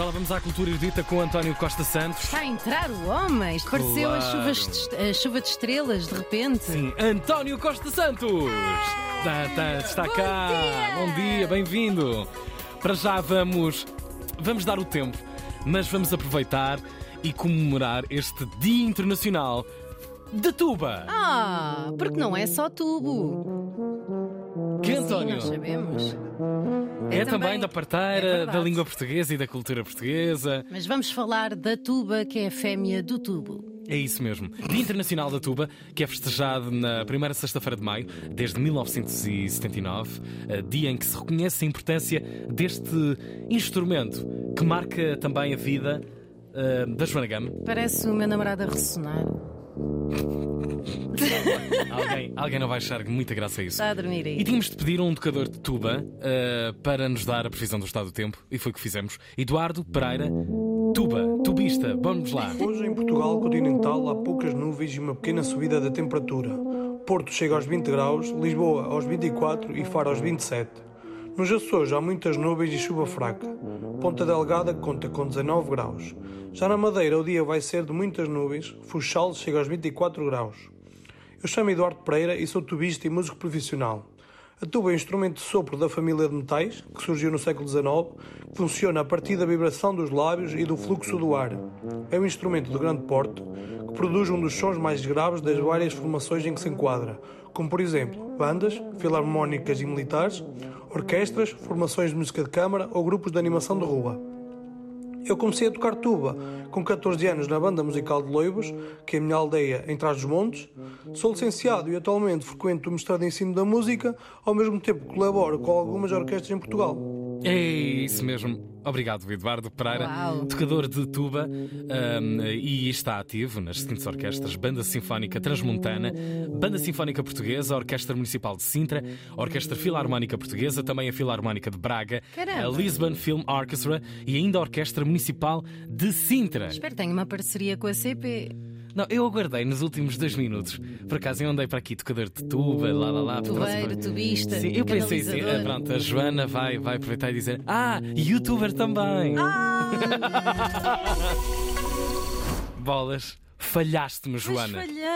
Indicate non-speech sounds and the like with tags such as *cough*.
Já lá vamos à cultura erudita com António Costa Santos. Está a entrar o homem. Pareceu a chuva, Claro. a chuva de estrelas, de repente. Sim, António Costa Santos! Tá, tá, está Bom cá! dia! Bom dia, bem-vindo! Para já vamos, vamos dar o tempo, mas vamos aproveitar e comemorar este Dia Internacional de Tuba! Ah, porque não é só tubo. Que Sim, António? nós sabemos. É, também, da parteira, é da língua portuguesa e da cultura portuguesa. Mas vamos falar da tuba, que é a fêmea do tubo. É isso mesmo. Dia Internacional da Tuba, que é festejado na primeira sexta-feira de maio, desde 1979, eh, dia em que se reconhece a importância deste instrumento que marca também a vida eh, da Joana Gama. Parece o meu namorado a ressonar. *laughs* *laughs* Alguém, alguém não vai achar muita graça a isso. Está a dormir E aí. tínhamos de pedir um tocador de tuba eh, para nos dar a previsão do estado do tempo, e foi o que fizemos. Eduardo Pereira, tuba, tubista, vamos lá. Hoje em Portugal continental há poucas nuvens e uma pequena subida da temperatura. Porto chega aos 20 graus, Lisboa aos 24 e Faro aos 27. Nos Açores há muitas nuvens e chuva fraca. Ponta Delgada conta com 19 graus. Já na Madeira o dia vai ser de muitas nuvens, Funchal chega aos 24 graus. Eu chamo Eduardo Pereira e sou tubista e músico profissional. A tuba é um instrumento de sopro da família de metais, que surgiu no século XIX, que funciona a partir da vibração dos lábios e do fluxo do ar. É um instrumento de grande porte, que produz um dos sons mais graves das várias formações em que se enquadra, como por exemplo bandas, filarmónicas e militares, orquestras, formações de música de câmara ou grupos de animação de rua. Eu comecei a tocar tuba com 14 anos na banda musical de Loibos, que é a minha aldeia em Trás-os-Montes. Sou licenciado e atualmente frequento o mestrado em ensino da música, ao mesmo tempo que colaboro com algumas orquestras em Portugal. É isso mesmo. Obrigado, Eduardo Pereira, Uau. tocador de tuba um, e está ativo nas seguintes orquestras: Banda Sinfónica Transmontana, Banda Sinfónica Portuguesa, Orquestra Municipal de Sintra, Orquestra Filarmónica Portuguesa, também a Filarmónica de Braga, Caramba. a Lisbon Film Orchestra e ainda a Orquestra Municipal de Sintra. Espero que tenha uma parceria com a CP. Não, eu aguardei nos últimos dois minutos. Por acaso eu andei para aqui, tocador de tuba, lá lá lá. Tubeiro, tubista, Sim, eu pensei assim, ah, pronto, a Joana vai, vai aproveitar e dizer: Ah, youtuber também. Ah, *laughs* Bolas, falhaste-me, mas Joana. falhei.